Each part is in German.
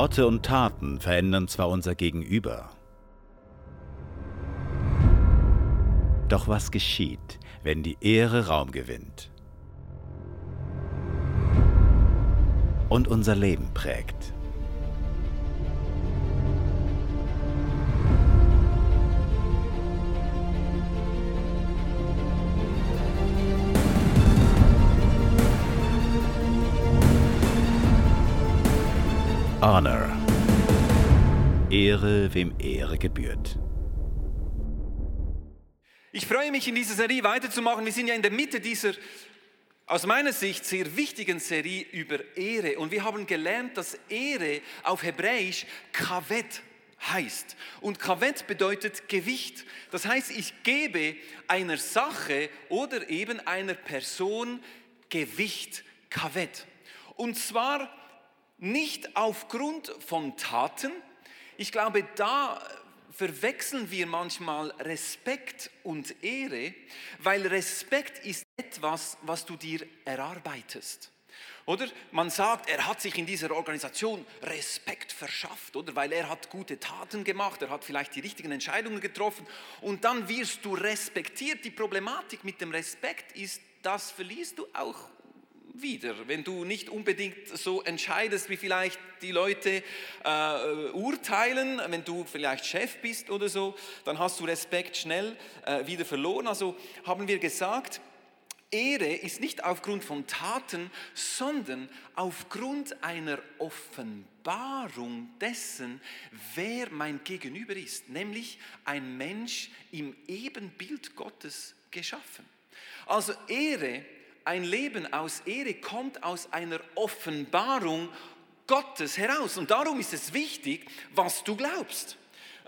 Worte und Taten verändern zwar unser Gegenüber, doch was geschieht, wenn die Ehre Raum gewinnt und unser Leben prägt? Honor. Ehre, wem Ehre gebührt. Ich freue mich, in dieser Serie weiterzumachen. Wir sind ja in der Mitte dieser, aus meiner Sicht, sehr wichtigen Serie über Ehre. Und wir haben gelernt, dass Ehre auf Hebräisch Kavet heißt. Und Kavet bedeutet Gewicht. Das heißt, ich gebe einer Sache oder eben einer Person Gewicht, Kavet. Und zwar nicht aufgrund von Taten. Ich glaube, da verwechseln wir manchmal Respekt und Ehre, weil Respekt ist etwas, was du dir erarbeitest. Oder man sagt, er hat sich in dieser Organisation Respekt verschafft, oder weil er hat gute Taten gemacht, er hat vielleicht die richtigen Entscheidungen getroffen und dann wirst du respektiert. Die Problematik mit dem Respekt ist, das verlierst du auch wieder, wenn du nicht unbedingt so entscheidest, wie vielleicht die Leute äh, urteilen, wenn du vielleicht Chef bist oder so, dann hast du Respekt schnell äh, wieder verloren. Also haben wir gesagt, Ehre ist nicht aufgrund von Taten, sondern aufgrund einer Offenbarung dessen, wer mein Gegenüber ist, nämlich ein Mensch im Ebenbild Gottes geschaffen. Also Ehre ein Leben aus Ehre kommt aus einer Offenbarung Gottes heraus. Und darum ist es wichtig, was du glaubst.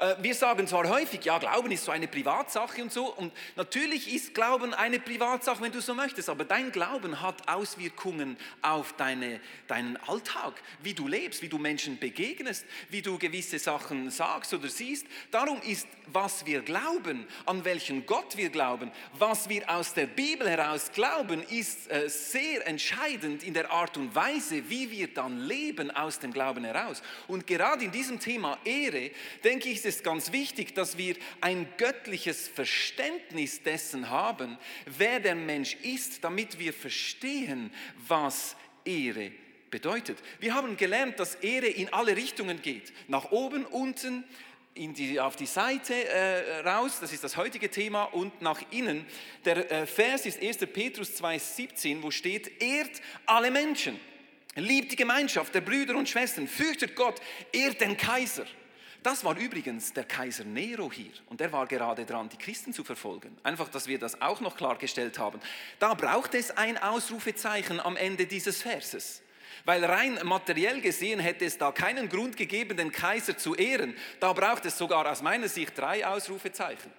Äh, wir sagen zwar häufig, ja, Glauben ist so eine Privatsache und so. Und natürlich ist Glauben eine Privatsache, wenn du so möchtest. Aber dein Glauben hat Auswirkungen auf deine, deinen Alltag, wie du lebst, wie du Menschen begegnest, wie du gewisse Sachen sagst oder siehst. Darum ist, was wir glauben, an welchen Gott wir glauben, was wir aus der Bibel heraus glauben, ist äh, sehr entscheidend in der Art und Weise, wie wir dann leben aus dem Glauben heraus. Und gerade in diesem Thema Ehre, denke ich, ist es ganz wichtig, dass wir ein göttliches Verständnis dessen haben, wer der Mensch ist, damit wir verstehen, was Ehre bedeutet. Wir haben gelernt, dass Ehre in alle Richtungen geht. Nach oben, unten, die, auf die Seite äh, raus, das ist das heutige Thema, und nach innen. Der äh, Vers ist 1. Petrus 2,17, wo steht, ehrt alle Menschen, liebt die Gemeinschaft der Brüder und Schwestern, fürchtet Gott, ehrt den Kaiser. Das war übrigens der Kaiser Nero hier und er war gerade dran, die Christen zu verfolgen. Einfach, dass wir das auch noch klargestellt haben. Da braucht es ein Ausrufezeichen am Ende dieses Verses. Weil rein materiell gesehen hätte es da keinen Grund gegeben, den Kaiser zu ehren. Da braucht es sogar aus meiner Sicht drei Ausrufezeichen.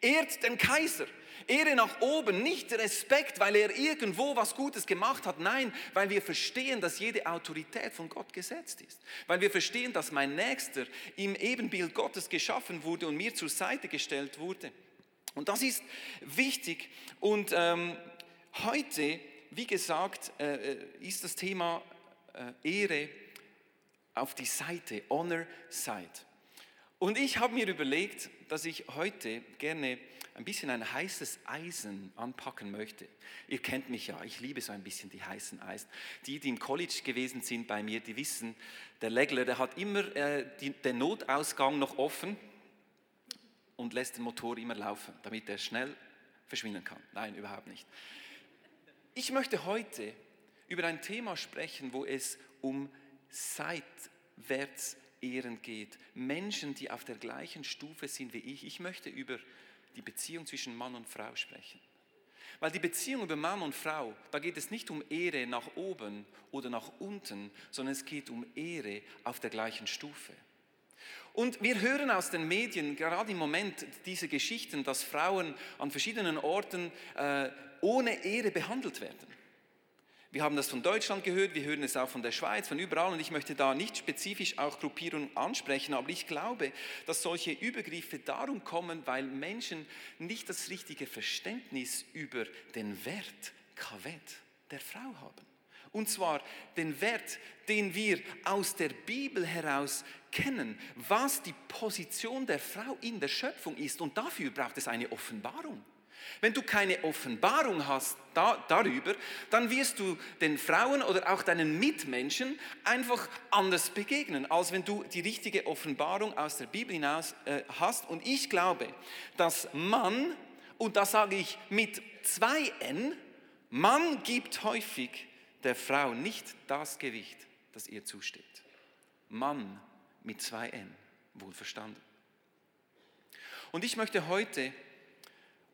Ehrt den Kaiser. Ehre nach oben, nicht Respekt, weil er irgendwo was Gutes gemacht hat, nein, weil wir verstehen, dass jede Autorität von Gott gesetzt ist. Weil wir verstehen, dass mein Nächster im Ebenbild Gottes geschaffen wurde und mir zur Seite gestellt wurde. Und das ist wichtig. Und ähm, heute, wie gesagt, äh, äh ist das Thema äh, Ehre auf die Seite, Honor Side. Und ich habe mir überlegt, dass ich heute gerne ein bisschen ein heißes Eisen anpacken möchte. Ihr kennt mich ja, ich liebe so ein bisschen die heißen Eisen. Die, die im College gewesen sind bei mir, die wissen, der Legler, der hat immer äh, die, den Notausgang noch offen und lässt den Motor immer laufen, damit er schnell verschwinden kann. Nein, überhaupt nicht. Ich möchte heute über ein Thema sprechen, wo es um seitwärts Ehren geht. Menschen, die auf der gleichen Stufe sind wie ich. Ich möchte über die Beziehung zwischen Mann und Frau sprechen. Weil die Beziehung über Mann und Frau, da geht es nicht um Ehre nach oben oder nach unten, sondern es geht um Ehre auf der gleichen Stufe. Und wir hören aus den Medien gerade im Moment diese Geschichten, dass Frauen an verschiedenen Orten äh, ohne Ehre behandelt werden. Wir haben das von Deutschland gehört, wir hören es auch von der Schweiz, von überall und ich möchte da nicht spezifisch auch Gruppierungen ansprechen, aber ich glaube, dass solche Übergriffe darum kommen, weil Menschen nicht das richtige Verständnis über den Wert Kavet der Frau haben. Und zwar den Wert, den wir aus der Bibel heraus kennen, was die Position der Frau in der Schöpfung ist. Und dafür braucht es eine Offenbarung. Wenn du keine Offenbarung hast da, darüber, dann wirst du den Frauen oder auch deinen Mitmenschen einfach anders begegnen, als wenn du die richtige Offenbarung aus der Bibel hinaus äh, hast. Und ich glaube, dass Mann, und da sage ich mit zwei N, Mann gibt häufig der Frau nicht das Gewicht, das ihr zusteht. Mann mit zwei N, wohlverstanden. Und ich möchte heute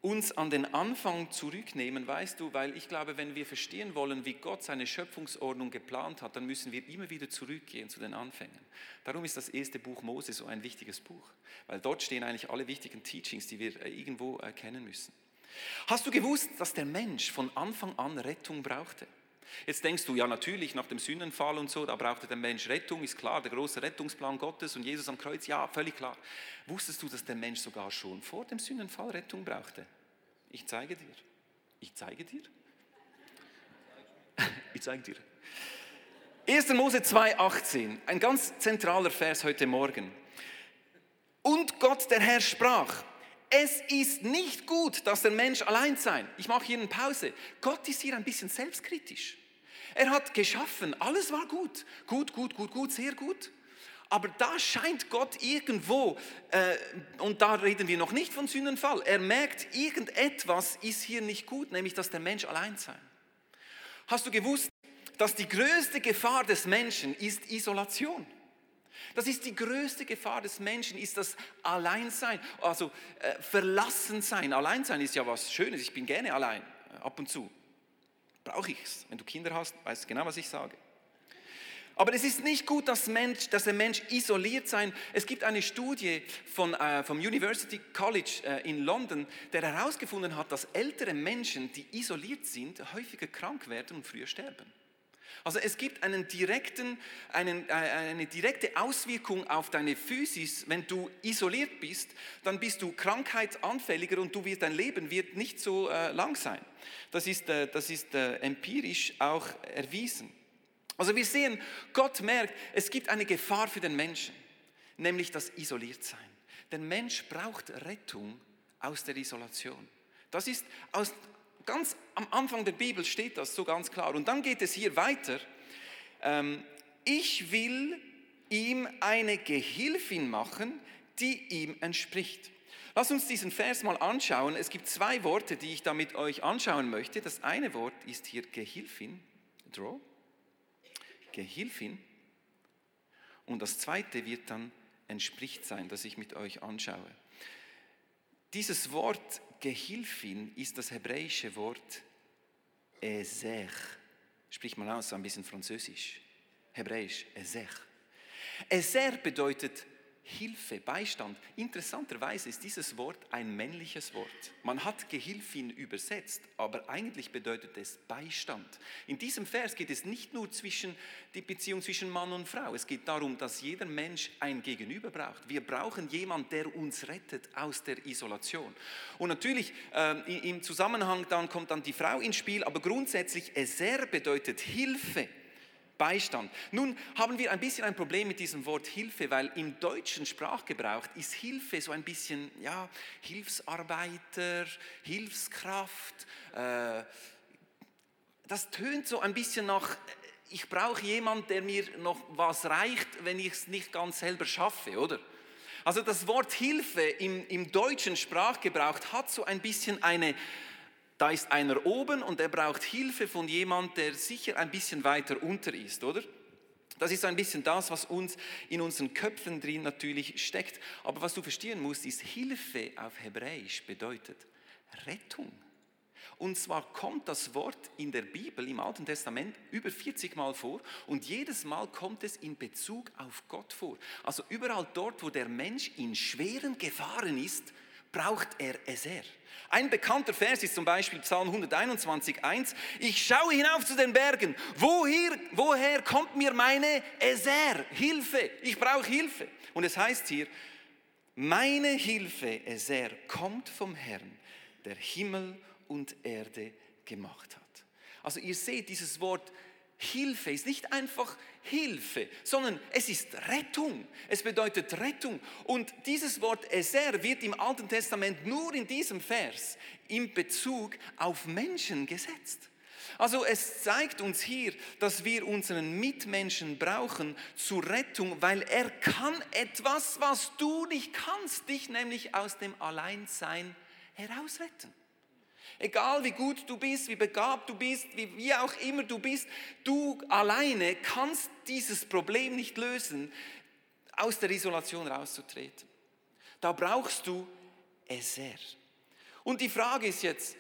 uns an den Anfang zurücknehmen, weißt du, weil ich glaube, wenn wir verstehen wollen, wie Gott seine Schöpfungsordnung geplant hat, dann müssen wir immer wieder zurückgehen zu den Anfängen. Darum ist das erste Buch Mose so ein wichtiges Buch, weil dort stehen eigentlich alle wichtigen Teachings, die wir äh, irgendwo erkennen müssen. Hast du gewusst, dass der Mensch von Anfang an Rettung brauchte? Jetzt denkst du, ja natürlich, nach dem Sündenfall und so, da brauchte der Mensch Rettung, ist klar, der große Rettungsplan Gottes und Jesus am Kreuz, ja, völlig klar. Wusstest du, dass der Mensch sogar schon vor dem Sündenfall Rettung brauchte? Ich zeige dir. Ich zeige dir. Ich zeige dir. 1. Mose 2,18, ein ganz zentraler Vers heute Morgen. Und Gott, der Herr, sprach, es ist nicht gut, dass der Mensch allein sein. Ich mache hier eine Pause. Gott ist hier ein bisschen selbstkritisch. Er hat geschaffen, alles war gut. Gut, gut, gut, gut, sehr gut. Aber da scheint Gott irgendwo, äh, und da reden wir noch nicht von Sündenfall, er merkt, irgendetwas ist hier nicht gut, nämlich dass der Mensch allein sei. Hast du gewusst, dass die größte Gefahr des Menschen ist Isolation? Das ist die größte Gefahr des Menschen, ist das Alleinsein, also äh, Verlassensein. Alleinsein ist ja was Schönes, ich bin gerne allein, äh, ab und zu. Brauche ich es. Wenn du Kinder hast, weißt du genau, was ich sage. Aber es ist nicht gut, dass, Mensch, dass der Mensch isoliert sein. Es gibt eine Studie von, äh, vom University College äh, in London, der herausgefunden hat, dass ältere Menschen, die isoliert sind, häufiger krank werden und früher sterben. Also es gibt einen direkten, einen, äh, eine direkte Auswirkung auf deine Physis. Wenn du isoliert bist, dann bist du krankheitsanfälliger und du wirst, dein Leben wird nicht so äh, lang sein. Das ist, äh, das ist äh, empirisch auch erwiesen. Also wir sehen, Gott merkt, es gibt eine Gefahr für den Menschen, nämlich das Isoliertsein. Der Mensch braucht Rettung aus der Isolation. Das ist aus, Ganz am Anfang der Bibel steht das so ganz klar. Und dann geht es hier weiter. Ähm, ich will ihm eine Gehilfin machen, die ihm entspricht. Lass uns diesen Vers mal anschauen. Es gibt zwei Worte, die ich da mit euch anschauen möchte. Das eine Wort ist hier Gehilfin, draw, Gehilfin. Und das zweite wird dann entspricht sein, das ich mit euch anschaue. Dieses Wort Gehilfin ist das hebräische Wort Ezech. Sprich mal aus, so ein bisschen französisch. Hebräisch, Ezech. Ezer bedeutet Hilfe, Beistand. Interessanterweise ist dieses Wort ein männliches Wort. Man hat Gehilfin übersetzt, aber eigentlich bedeutet es Beistand. In diesem Vers geht es nicht nur zwischen die Beziehung zwischen Mann und Frau. Es geht darum, dass jeder Mensch ein Gegenüber braucht. Wir brauchen jemanden, der uns rettet aus der Isolation. Und natürlich äh, im Zusammenhang dann kommt dann die Frau ins Spiel, aber grundsätzlich Eser bedeutet Hilfe. Beistand. Nun haben wir ein bisschen ein Problem mit diesem Wort Hilfe, weil im deutschen Sprachgebrauch ist Hilfe so ein bisschen, ja, Hilfsarbeiter, Hilfskraft. Äh, das tönt so ein bisschen nach, ich brauche jemanden, der mir noch was reicht, wenn ich es nicht ganz selber schaffe, oder? Also das Wort Hilfe im, im deutschen Sprachgebrauch hat so ein bisschen eine da ist einer oben und er braucht Hilfe von jemand, der sicher ein bisschen weiter unter ist, oder? Das ist ein bisschen das, was uns in unseren Köpfen drin natürlich steckt. Aber was du verstehen musst, ist, Hilfe auf Hebräisch bedeutet Rettung. Und zwar kommt das Wort in der Bibel, im Alten Testament, über 40 Mal vor und jedes Mal kommt es in Bezug auf Gott vor. Also überall dort, wo der Mensch in schweren Gefahren ist, braucht er Eser. Ein bekannter Vers ist zum Beispiel Psalm 121, 1. Ich schaue hinauf zu den Bergen. Woher, woher kommt mir meine Eser? Hilfe. Ich brauche Hilfe. Und es heißt hier, meine Hilfe, Eser, kommt vom Herrn, der Himmel und Erde gemacht hat. Also ihr seht dieses Wort Hilfe ist nicht einfach Hilfe, sondern es ist Rettung. Es bedeutet Rettung. Und dieses Wort Eser wird im Alten Testament nur in diesem Vers in Bezug auf Menschen gesetzt. Also es zeigt uns hier, dass wir unseren Mitmenschen brauchen zur Rettung, weil er kann etwas, was du nicht kannst, dich nämlich aus dem Alleinsein herausretten. Egal wie gut du bist, wie begabt du bist, wie, wie auch immer du bist, du alleine kannst dieses Problem nicht lösen, aus der Isolation rauszutreten. Da brauchst du Eser. Und die Frage ist jetzt,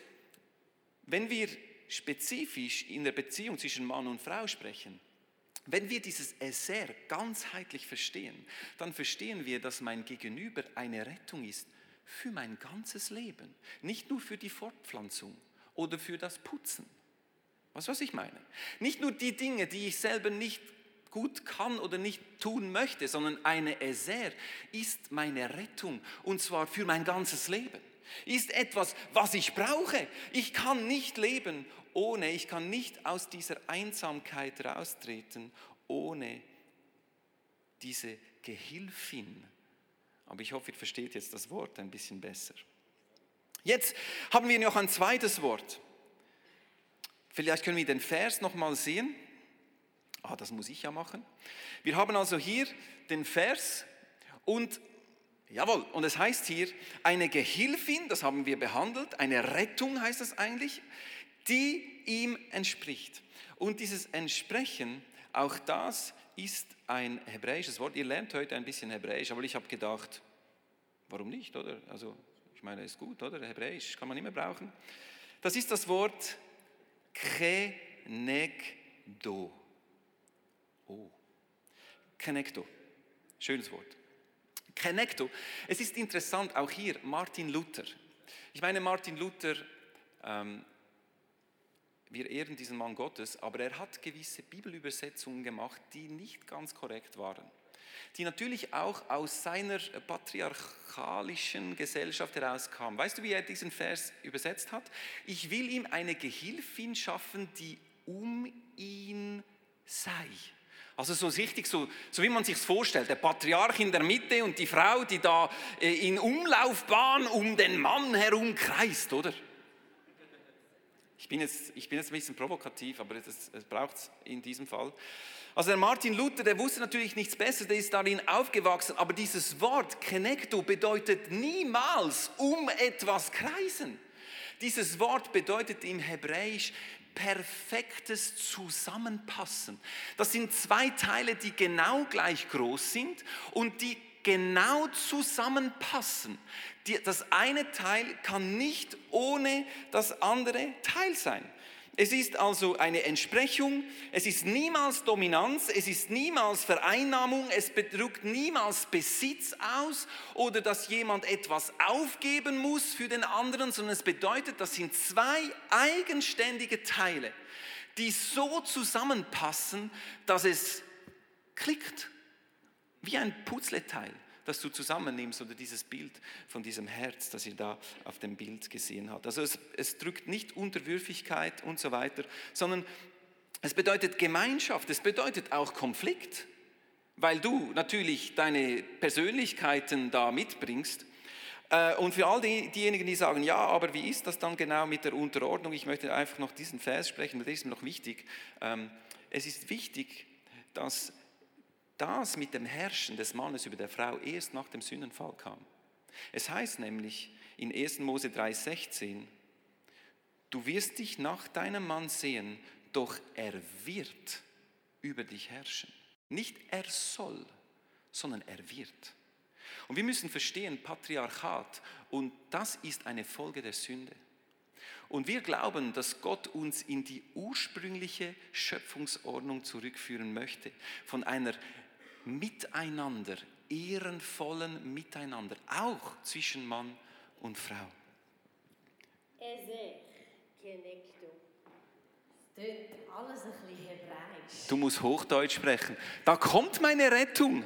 wenn wir spezifisch in der Beziehung zwischen Mann und Frau sprechen, wenn wir dieses Eser ganzheitlich verstehen, dann verstehen wir, dass mein Gegenüber eine Rettung ist für mein ganzes Leben, nicht nur für die Fortpflanzung oder für das Putzen. Was was ich meine? Nicht nur die Dinge, die ich selber nicht gut kann oder nicht tun möchte, sondern eine Eser ist meine Rettung und zwar für mein ganzes Leben. Ist etwas, was ich brauche. Ich kann nicht leben ohne, ich kann nicht aus dieser Einsamkeit raustreten ohne diese Gehilfin aber ich hoffe, ihr versteht jetzt das Wort ein bisschen besser. Jetzt haben wir noch ein zweites Wort. Vielleicht können wir den Vers nochmal sehen. Ah, das muss ich ja machen. Wir haben also hier den Vers und jawohl, und es heißt hier eine Gehilfin, das haben wir behandelt, eine Rettung heißt das eigentlich, die ihm entspricht. Und dieses Entsprechen, auch das ist ein hebräisches Wort. Ihr lernt heute ein bisschen Hebräisch, aber ich habe gedacht, warum nicht, oder? Also, ich meine, ist gut, oder? Hebräisch kann man immer brauchen. Das ist das Wort Kenegdo. Oh. Kenegdo. Schönes Wort. Kenegdo. Es ist interessant, auch hier Martin Luther. Ich meine, Martin Luther ähm, wir ehren diesen Mann Gottes, aber er hat gewisse Bibelübersetzungen gemacht, die nicht ganz korrekt waren. Die natürlich auch aus seiner patriarchalischen Gesellschaft herauskamen. Weißt du, wie er diesen Vers übersetzt hat? Ich will ihm eine Gehilfin schaffen, die um ihn sei. Also so richtig, so, so wie man sich vorstellt, der Patriarch in der Mitte und die Frau, die da äh, in Umlaufbahn um den Mann herum kreist, oder? Ich bin jetzt, ich bin jetzt ein bisschen provokativ, aber es, braucht es in diesem Fall. Also der Martin Luther, der wusste natürlich nichts Besseres, der ist darin aufgewachsen, aber dieses Wort Kenekto bedeutet niemals um etwas kreisen. Dieses Wort bedeutet im Hebräisch perfektes Zusammenpassen. Das sind zwei Teile, die genau gleich groß sind und die genau zusammenpassen. Das eine Teil kann nicht ohne das andere Teil sein. Es ist also eine Entsprechung, es ist niemals Dominanz, es ist niemals Vereinnahmung, es bedrückt niemals Besitz aus oder dass jemand etwas aufgeben muss für den anderen, sondern es bedeutet, das sind zwei eigenständige Teile, die so zusammenpassen, dass es klickt wie ein Putzleteil, das du zusammennimmst oder dieses Bild von diesem Herz, das ihr da auf dem Bild gesehen habt. Also es, es drückt nicht Unterwürfigkeit und so weiter, sondern es bedeutet Gemeinschaft, es bedeutet auch Konflikt, weil du natürlich deine Persönlichkeiten da mitbringst. Äh, und für all die, diejenigen, die sagen, ja, aber wie ist das dann genau mit der Unterordnung? Ich möchte einfach noch diesen Vers sprechen, weil der ist mir noch wichtig. Ähm, es ist wichtig, dass das mit dem Herrschen des Mannes über der Frau erst nach dem Sündenfall kam. Es heißt nämlich in 1. Mose 3,16, du wirst dich nach deinem Mann sehen, doch er wird über dich herrschen. Nicht er soll, sondern er wird. Und wir müssen verstehen, Patriarchat, und das ist eine Folge der Sünde. Und wir glauben, dass Gott uns in die ursprüngliche Schöpfungsordnung zurückführen möchte, von einer Miteinander, ehrenvollen Miteinander, auch zwischen Mann und Frau. Du musst Hochdeutsch sprechen. Da kommt meine Rettung.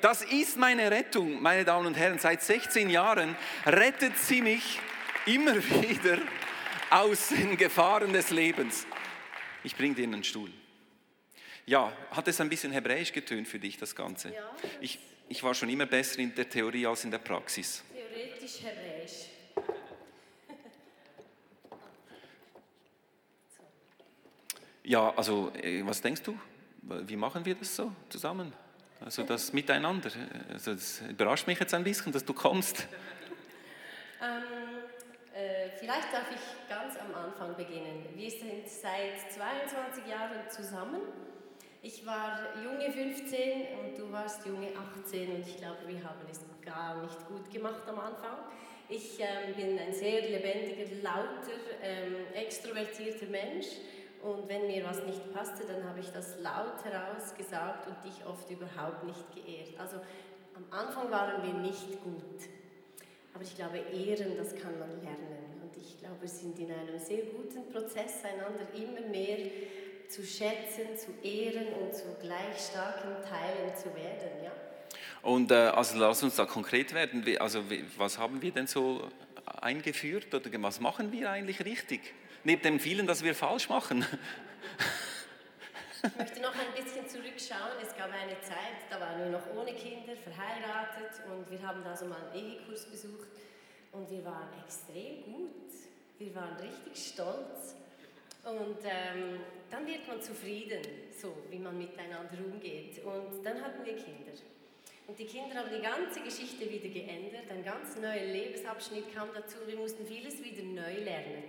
Das ist meine Rettung, meine Damen und Herren. Seit 16 Jahren rettet sie mich immer wieder aus den Gefahren des Lebens. Ich bringe dir einen Stuhl. Ja, hat es ein bisschen hebräisch getönt für dich, das Ganze? Ja. Ich, ich war schon immer besser in der Theorie als in der Praxis. Theoretisch Hebräisch. Ja, also äh, was denkst du? Wie machen wir das so zusammen? Also das Miteinander. Also das überrascht mich jetzt ein bisschen, dass du kommst. Ähm, äh, vielleicht darf ich ganz am Anfang beginnen. Wir sind seit 22 Jahren zusammen. Ich war junge 15 und du warst junge 18 und ich glaube, wir haben es gar nicht gut gemacht am Anfang. Ich ähm, bin ein sehr lebendiger, lauter, ähm, extrovertierter Mensch und wenn mir was nicht passte, dann habe ich das laut heraus gesagt und dich oft überhaupt nicht geehrt. Also am Anfang waren wir nicht gut. Aber ich glaube, Ehren, das kann man lernen. Und ich glaube, wir sind in einem sehr guten Prozess, einander immer mehr zu schätzen, zu ehren und zu gleich starken Teilen zu werden. Ja? Und äh, also lass uns da konkret werden. Also was haben wir denn so eingeführt oder was machen wir eigentlich richtig? Neben dem vielen, das wir falsch machen. Ich möchte noch ein bisschen zurückschauen. Es gab eine Zeit, da waren wir noch ohne Kinder, verheiratet und wir haben da so mal einen Ehekurs besucht und wir waren extrem gut. Wir waren richtig stolz. Und ähm, dann wird man zufrieden, so wie man miteinander umgeht. Und dann hatten wir Kinder. Und die Kinder haben die ganze Geschichte wieder geändert. Ein ganz neuer Lebensabschnitt kam dazu. Wir mussten vieles wieder neu lernen.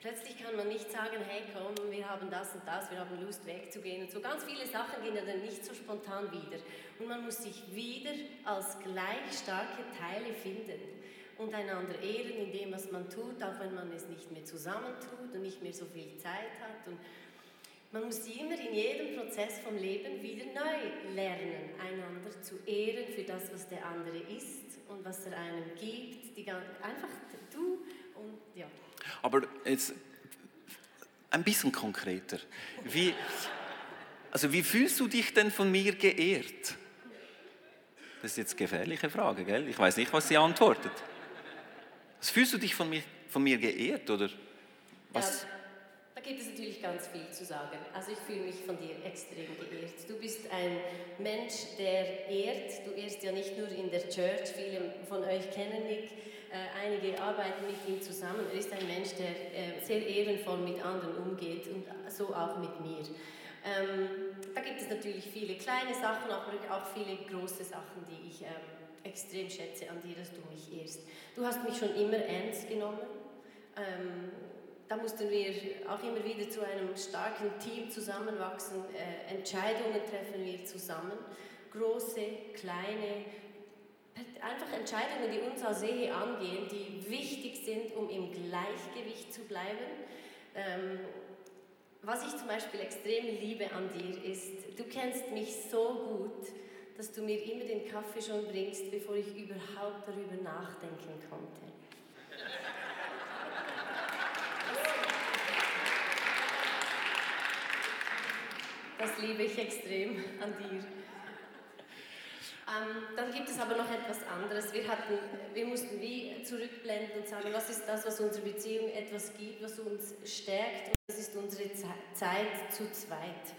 Plötzlich kann man nicht sagen, hey komm, wir haben das und das, wir haben Lust wegzugehen und so. Ganz viele Sachen gehen dann nicht so spontan wieder. Und man muss sich wieder als gleich starke Teile finden und einander ehren in dem, was man tut, auch wenn man es nicht mehr zusammen tut und nicht mehr so viel Zeit hat. Und man muss immer in jedem Prozess vom Leben wieder neu lernen, einander zu ehren für das, was der andere ist und was er einem gibt. Die, einfach du und ja. Aber jetzt ein bisschen konkreter. Wie, also wie fühlst du dich denn von mir geehrt? Das ist jetzt eine gefährliche Frage, gell? Ich weiß nicht, was sie antwortet. Fühlst du dich von mir, von mir geehrt oder was? Ja, da gibt es natürlich ganz viel zu sagen. Also ich fühle mich von dir extrem geehrt. Du bist ein Mensch, der ehrt. Du ehrst ja nicht nur in der Church. Viele von euch kennen Nick. Äh, einige arbeiten mit ihm zusammen. Er ist ein Mensch, der äh, sehr ehrenvoll mit anderen umgeht und so auch mit mir. Ähm, da gibt es natürlich viele kleine Sachen, aber auch viele große Sachen, die ich ähm, extrem schätze an dir, dass du mich ehrst. Du hast mich schon immer ernst genommen. Ähm, da mussten wir auch immer wieder zu einem starken Team zusammenwachsen. Äh, Entscheidungen treffen wir zusammen. Große, kleine, einfach Entscheidungen, die uns als Ehe angehen, die wichtig sind, um im Gleichgewicht zu bleiben. Ähm, was ich zum Beispiel extrem liebe an dir ist, du kennst mich so gut, dass du mir immer den Kaffee schon bringst, bevor ich überhaupt darüber nachdenken konnte. Das liebe ich extrem an dir. Ähm, dann gibt es aber noch etwas anderes. Wir, hatten, wir mussten wie zurückblenden und sagen, was ist das, was unsere Beziehung etwas gibt, was uns stärkt. Und das ist unsere Ze- Zeit zu zweit.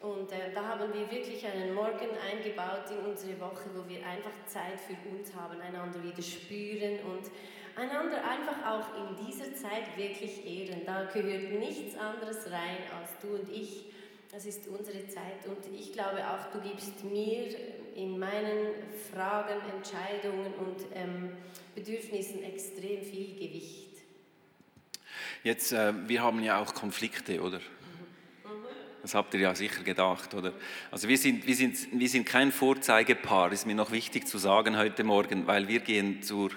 Und äh, da haben wir wirklich einen Morgen eingebaut in unsere Woche, wo wir einfach Zeit für uns haben, einander wieder spüren und einander einfach auch in dieser Zeit wirklich ehren. Da gehört nichts anderes rein als du und ich. Das ist unsere Zeit und ich glaube auch, du gibst mir in meinen Fragen, Entscheidungen und ähm, Bedürfnissen extrem viel Gewicht. Jetzt, äh, wir haben ja auch Konflikte, oder? Das habt ihr ja sicher gedacht, oder? Also wir sind, wir sind, wir sind kein Vorzeigepaar, ist mir noch wichtig zu sagen heute Morgen, weil wir gehen zur,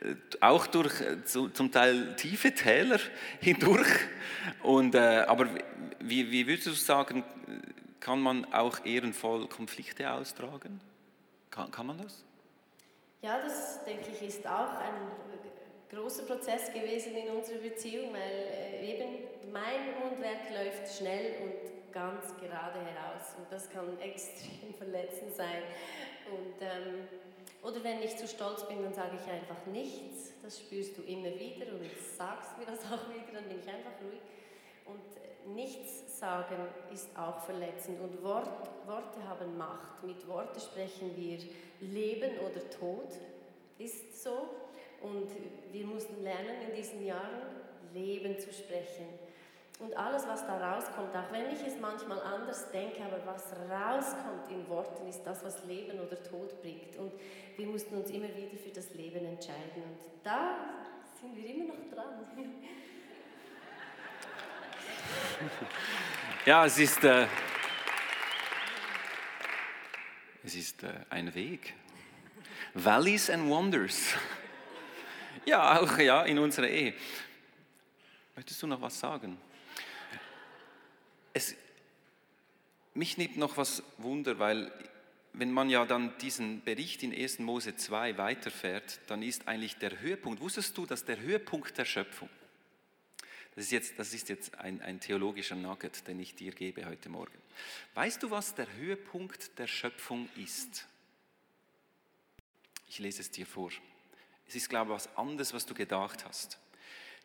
äh, auch durch äh, zu, zum Teil tiefe Täler hindurch. Und, äh, aber wie, wie würdest du sagen, kann man auch ehrenvoll Konflikte austragen? Kann, kann man das? Ja, das denke ich ist auch ein großer Prozess gewesen in unserer Beziehung, weil äh, eben mein Mundwerk läuft schnell und ganz gerade heraus und das kann extrem verletzend sein. Und, ähm, oder wenn ich zu stolz bin, dann sage ich einfach nichts. Das spürst du immer wieder und sagst mir das auch wieder, dann bin ich einfach ruhig. Und nichts sagen ist auch verletzend und Wort, Worte haben Macht. Mit Worten sprechen wir Leben oder Tod, ist so. Und wir mussten lernen in diesen Jahren Leben zu sprechen. Und alles, was da rauskommt, auch wenn ich es manchmal anders denke, aber was rauskommt in Worten, ist das, was Leben oder Tod bringt. Und wir mussten uns immer wieder für das Leben entscheiden. Und da sind wir immer noch dran. Ja, es ist, äh, es ist äh, ein Weg. Valleys and Wonders. Ja, auch ja, in unserer Ehe. Möchtest du noch was sagen? Es, mich nimmt noch was Wunder, weil wenn man ja dann diesen Bericht in 1. Mose 2 weiterfährt, dann ist eigentlich der Höhepunkt, wusstest du, dass der Höhepunkt der Schöpfung, das ist jetzt, das ist jetzt ein, ein theologischer Nugget, den ich dir gebe heute Morgen. Weißt du, was der Höhepunkt der Schöpfung ist? Ich lese es dir vor. Es ist, glaube ich, was anderes, was du gedacht hast.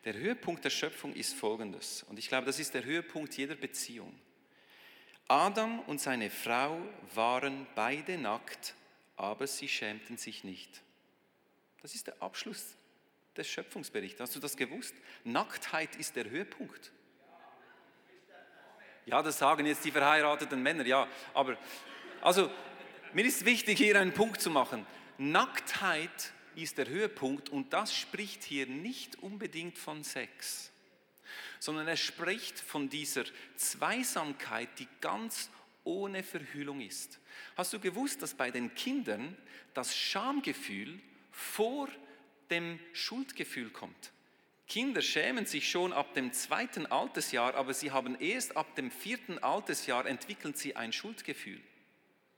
Der Höhepunkt der Schöpfung ist folgendes, und ich glaube, das ist der Höhepunkt jeder Beziehung. Adam und seine Frau waren beide nackt, aber sie schämten sich nicht. Das ist der Abschluss des Schöpfungsberichts. Hast du das gewusst? Nacktheit ist der Höhepunkt. Ja, das sagen jetzt die verheirateten Männer, ja. Aber, also, mir ist wichtig, hier einen Punkt zu machen. Nacktheit ist der Höhepunkt und das spricht hier nicht unbedingt von Sex, sondern er spricht von dieser Zweisamkeit, die ganz ohne Verhüllung ist. Hast du gewusst, dass bei den Kindern das Schamgefühl vor dem Schuldgefühl kommt? Kinder schämen sich schon ab dem zweiten Altersjahr, aber sie haben erst ab dem vierten Altersjahr entwickeln sie ein Schuldgefühl.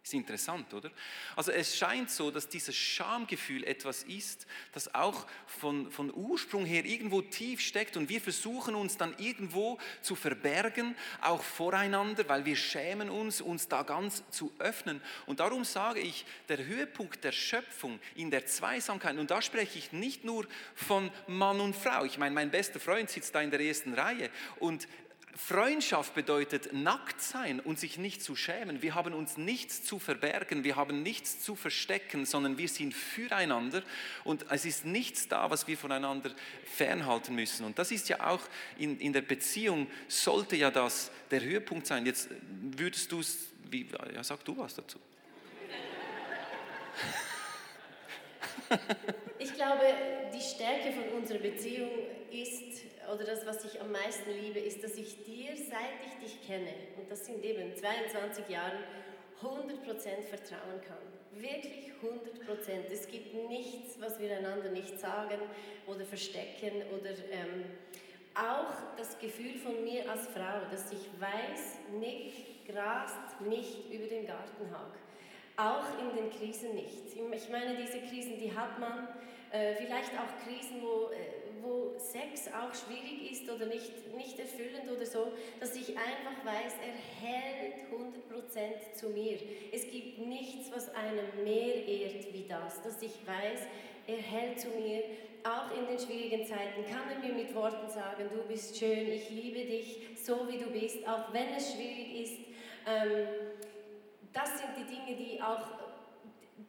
Ist interessant, oder? Also es scheint so, dass dieses Schamgefühl etwas ist, das auch von, von Ursprung her irgendwo tief steckt und wir versuchen uns dann irgendwo zu verbergen, auch voreinander, weil wir schämen uns, uns da ganz zu öffnen. Und darum sage ich, der Höhepunkt der Schöpfung in der Zweisamkeit, und da spreche ich nicht nur von Mann und Frau, ich meine, mein bester Freund sitzt da in der ersten Reihe und Freundschaft bedeutet nackt sein und sich nicht zu schämen. Wir haben uns nichts zu verbergen, wir haben nichts zu verstecken, sondern wir sind füreinander und es ist nichts da, was wir voneinander fernhalten müssen. Und das ist ja auch in, in der Beziehung, sollte ja das der Höhepunkt sein. Jetzt würdest du es, ja, sag du was dazu. Ich glaube, die Stärke von unserer Beziehung ist, oder das, was ich am meisten liebe, ist, dass ich dir, seit ich dich kenne, und das sind eben 22 Jahre, 100% vertrauen kann. Wirklich 100%. Es gibt nichts, was wir einander nicht sagen oder verstecken oder ähm, auch das Gefühl von mir als Frau, dass ich weiß, Nick grast nicht über den Gartenhag. Auch in den Krisen nicht. Ich meine, diese Krisen, die hat man, äh, vielleicht auch Krisen, wo, äh, wo Sex auch schwierig ist oder nicht, nicht erfüllend oder so, dass ich einfach weiß, er hält 100% zu mir. Es gibt nichts, was einem mehr ehrt wie das, dass ich weiß, er hält zu mir. Auch in den schwierigen Zeiten kann er mir mit Worten sagen, du bist schön, ich liebe dich so wie du bist, auch wenn es schwierig ist. Ähm, das sind die Dinge, die auch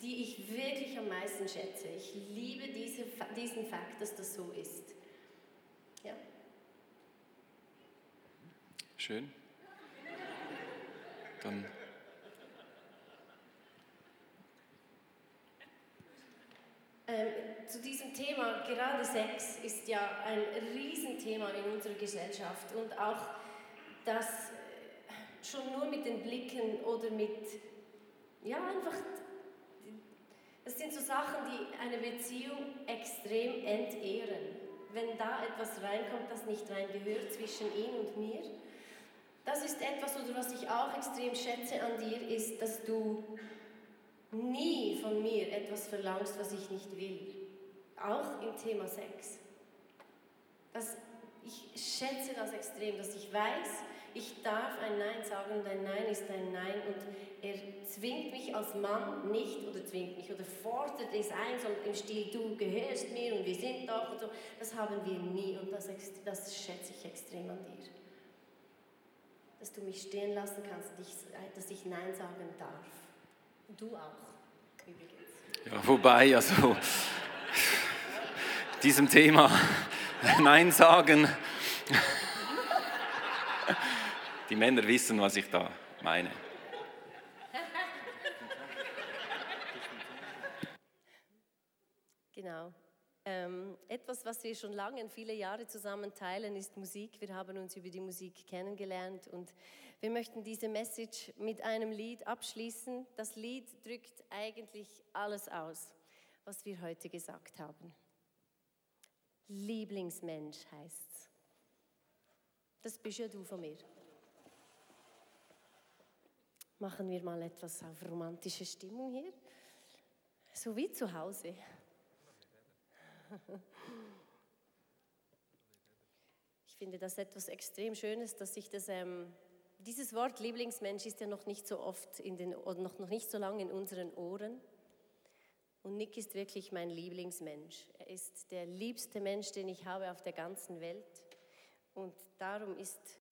die ich wirklich am meisten schätze. Ich liebe diese, diesen Fakt, dass das so ist. Ja. Schön. Dann. Ähm, zu diesem Thema, gerade Sex ist ja ein Riesenthema in unserer Gesellschaft und auch das äh, schon nur mit den Blicken oder mit, ja, einfach das sind so Sachen, die eine Beziehung extrem entehren. Wenn da etwas reinkommt, das nicht reingehört zwischen ihm und mir. Das ist etwas, oder was ich auch extrem schätze an dir, ist, dass du nie von mir etwas verlangst, was ich nicht will. Auch im Thema Sex. Das, ich schätze das extrem, dass ich weiß, ich darf ein Nein sagen und ein Nein ist ein Nein und er zwingt mich als Mann nicht oder zwingt mich oder fordert es ein, sondern im Stil, du gehörst mir und wir sind doch und so. Das haben wir nie und das, das schätze ich extrem an dir. dass du mich stehen lassen kannst, dass ich Nein sagen darf. Du auch, übrigens. Ja, wobei, also diesem Thema Nein sagen, die Männer wissen, was ich da meine. Genau. Ähm, etwas, was wir schon lange, viele Jahre zusammen teilen, ist Musik. Wir haben uns über die Musik kennengelernt und wir möchten diese Message mit einem Lied abschließen. Das Lied drückt eigentlich alles aus, was wir heute gesagt haben. Lieblingsmensch heißt es. Das bist ja du von mir. Machen wir mal etwas auf romantische Stimmung hier. So wie zu Hause. Ich finde das etwas extrem Schönes, dass sich das, ähm, dieses Wort Lieblingsmensch ist ja noch nicht so oft in den, oder noch, noch nicht so lange in unseren Ohren. Und Nick ist wirklich mein Lieblingsmensch. Er ist der liebste Mensch, den ich habe auf der ganzen Welt. Und darum ist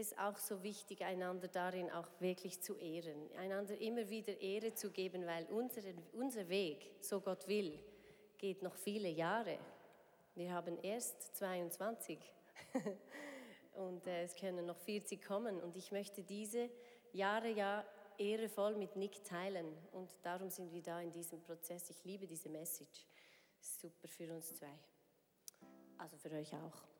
es auch so wichtig, einander darin auch wirklich zu ehren, einander immer wieder Ehre zu geben, weil unser, unser Weg, so Gott will, geht noch viele Jahre. Wir haben erst 22 und äh, es können noch 40 kommen und ich möchte diese Jahre ja ehrevoll mit Nick teilen und darum sind wir da in diesem Prozess. Ich liebe diese Message. Super für uns zwei. Also für euch auch.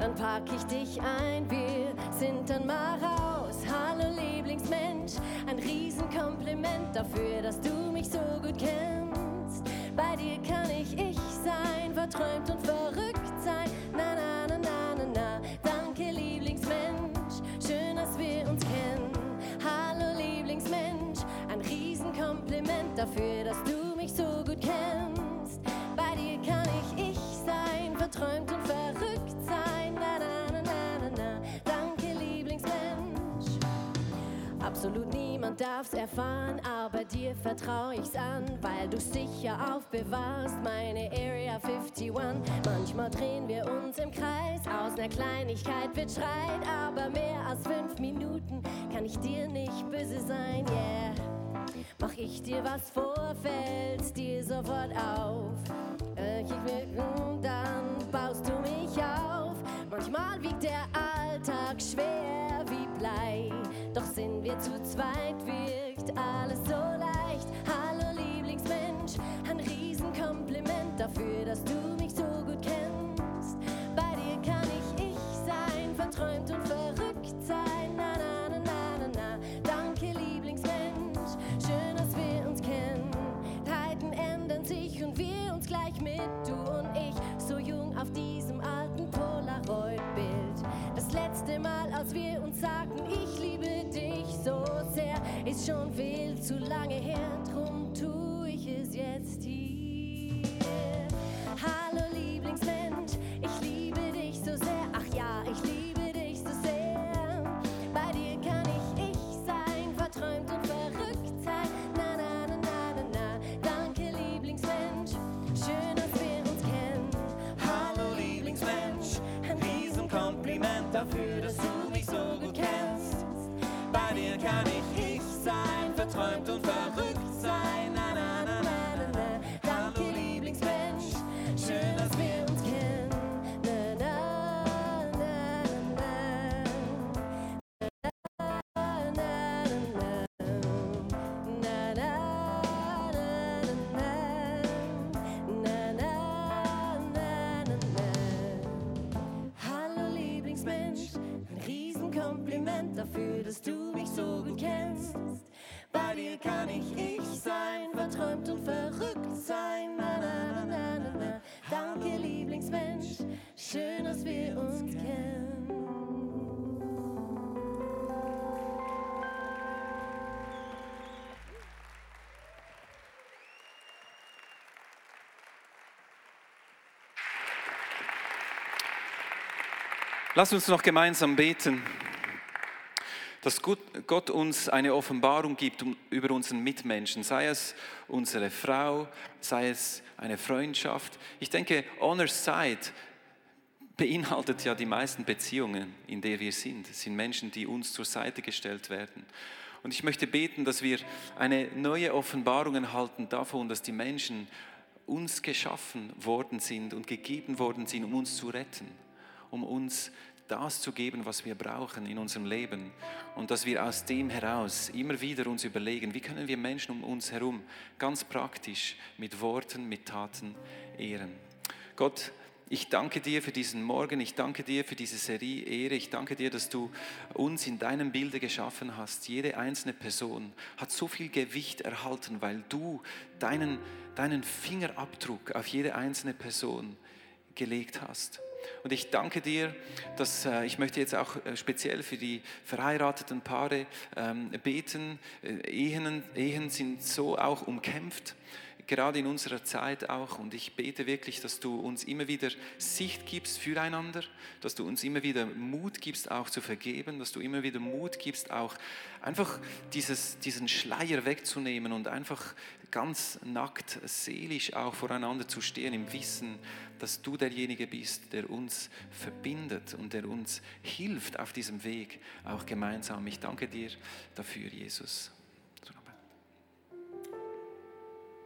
dann pack ich dich ein, wir sind dann mal raus. Hallo Lieblingsmensch, ein Riesenkompliment dafür, dass du mich so gut kennst. Bei dir kann ich ich sein, verträumt und verrückt sein. Na na na na na na, danke Lieblingsmensch, schön, dass wir uns kennen. Hallo Lieblingsmensch, ein Riesenkompliment dafür, dass du darf's erfahren, aber dir vertrau ich's an, weil du sicher aufbewahrst meine Area 51. Manchmal drehen wir uns im Kreis, aus ner Kleinigkeit wird Streit, aber mehr als fünf Minuten kann ich dir nicht böse sein, yeah. Mach ich dir was vor, fällt's dir sofort auf. Ich will, dann baust du mich auf. Manchmal wiegt der Alltag schwer wir zu zweit, wirkt alles so leicht. Hallo Lieblingsmensch, ein Riesenkompliment dafür, dass du mich so gut kennst. Bei dir kann ich ich sein, verträumt und verrückt sein. Na, na, na, na, na, na. Danke Lieblingsmensch, schön, dass wir uns kennen. Zeiten ändern sich und wir uns gleich mit, du und ich, so jung auf diesem alten Polaroid-Bild. Das letzte Mal, als wir uns sagten, ich schon viel zu lange her, drum tu ich es jetzt hier. Hallo Lieblingsmensch, ich liebe dich so sehr, ach ja, ich liebe dich so sehr. Bei dir kann ich ich sein, verträumt und verrückt sein. Na, na, na, na, na, na. Danke, Lieblingsmensch. Schön, dass wir uns kennen. Hallo Lieblingsmensch, ein Riesenkompliment dafür, verträumt und verrückt Lass uns noch gemeinsam beten, dass Gott uns eine Offenbarung gibt über unseren Mitmenschen, sei es unsere Frau, sei es eine Freundschaft. Ich denke, Honor Side beinhaltet ja die meisten Beziehungen, in der wir sind. Es sind Menschen, die uns zur Seite gestellt werden. Und ich möchte beten, dass wir eine neue Offenbarung erhalten davon, dass die Menschen uns geschaffen worden sind und gegeben worden sind, um uns zu retten um uns das zu geben, was wir brauchen in unserem Leben. Und dass wir aus dem heraus immer wieder uns überlegen, wie können wir Menschen um uns herum ganz praktisch mit Worten, mit Taten ehren. Gott, ich danke dir für diesen Morgen, ich danke dir für diese Serie Ehre, ich danke dir, dass du uns in deinem Bilde geschaffen hast. Jede einzelne Person hat so viel Gewicht erhalten, weil du deinen, deinen Fingerabdruck auf jede einzelne Person gelegt hast. Und ich danke dir, dass äh, ich möchte jetzt auch äh, speziell für die verheirateten Paare ähm, beten. Äh, Ehen, Ehen sind so auch umkämpft gerade in unserer Zeit auch. Und ich bete wirklich, dass du uns immer wieder Sicht gibst füreinander, dass du uns immer wieder Mut gibst, auch zu vergeben, dass du immer wieder Mut gibst, auch einfach dieses, diesen Schleier wegzunehmen und einfach ganz nackt, seelisch auch voreinander zu stehen, im Wissen, dass du derjenige bist, der uns verbindet und der uns hilft auf diesem Weg, auch gemeinsam. Ich danke dir dafür, Jesus.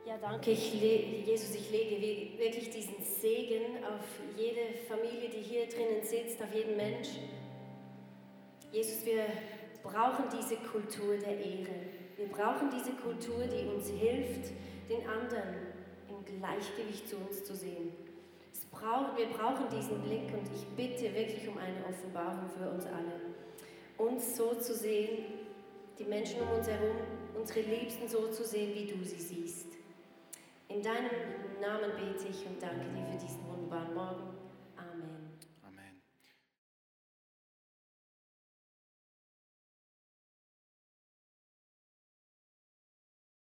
Ja, danke, ich Jesus. Ich lege wirklich diesen Segen auf jede Familie, die hier drinnen sitzt, auf jeden Mensch. Jesus, wir brauchen diese Kultur der Ehre. Wir brauchen diese Kultur, die uns hilft, den anderen im Gleichgewicht zu uns zu sehen. Braucht, wir brauchen diesen Blick und ich bitte wirklich um eine Offenbarung für uns alle. Uns so zu sehen, die Menschen um uns herum, unsere Liebsten so zu sehen, wie du sie siehst. In deinem Namen bete ich und danke dir für diesen wunderbaren Morgen.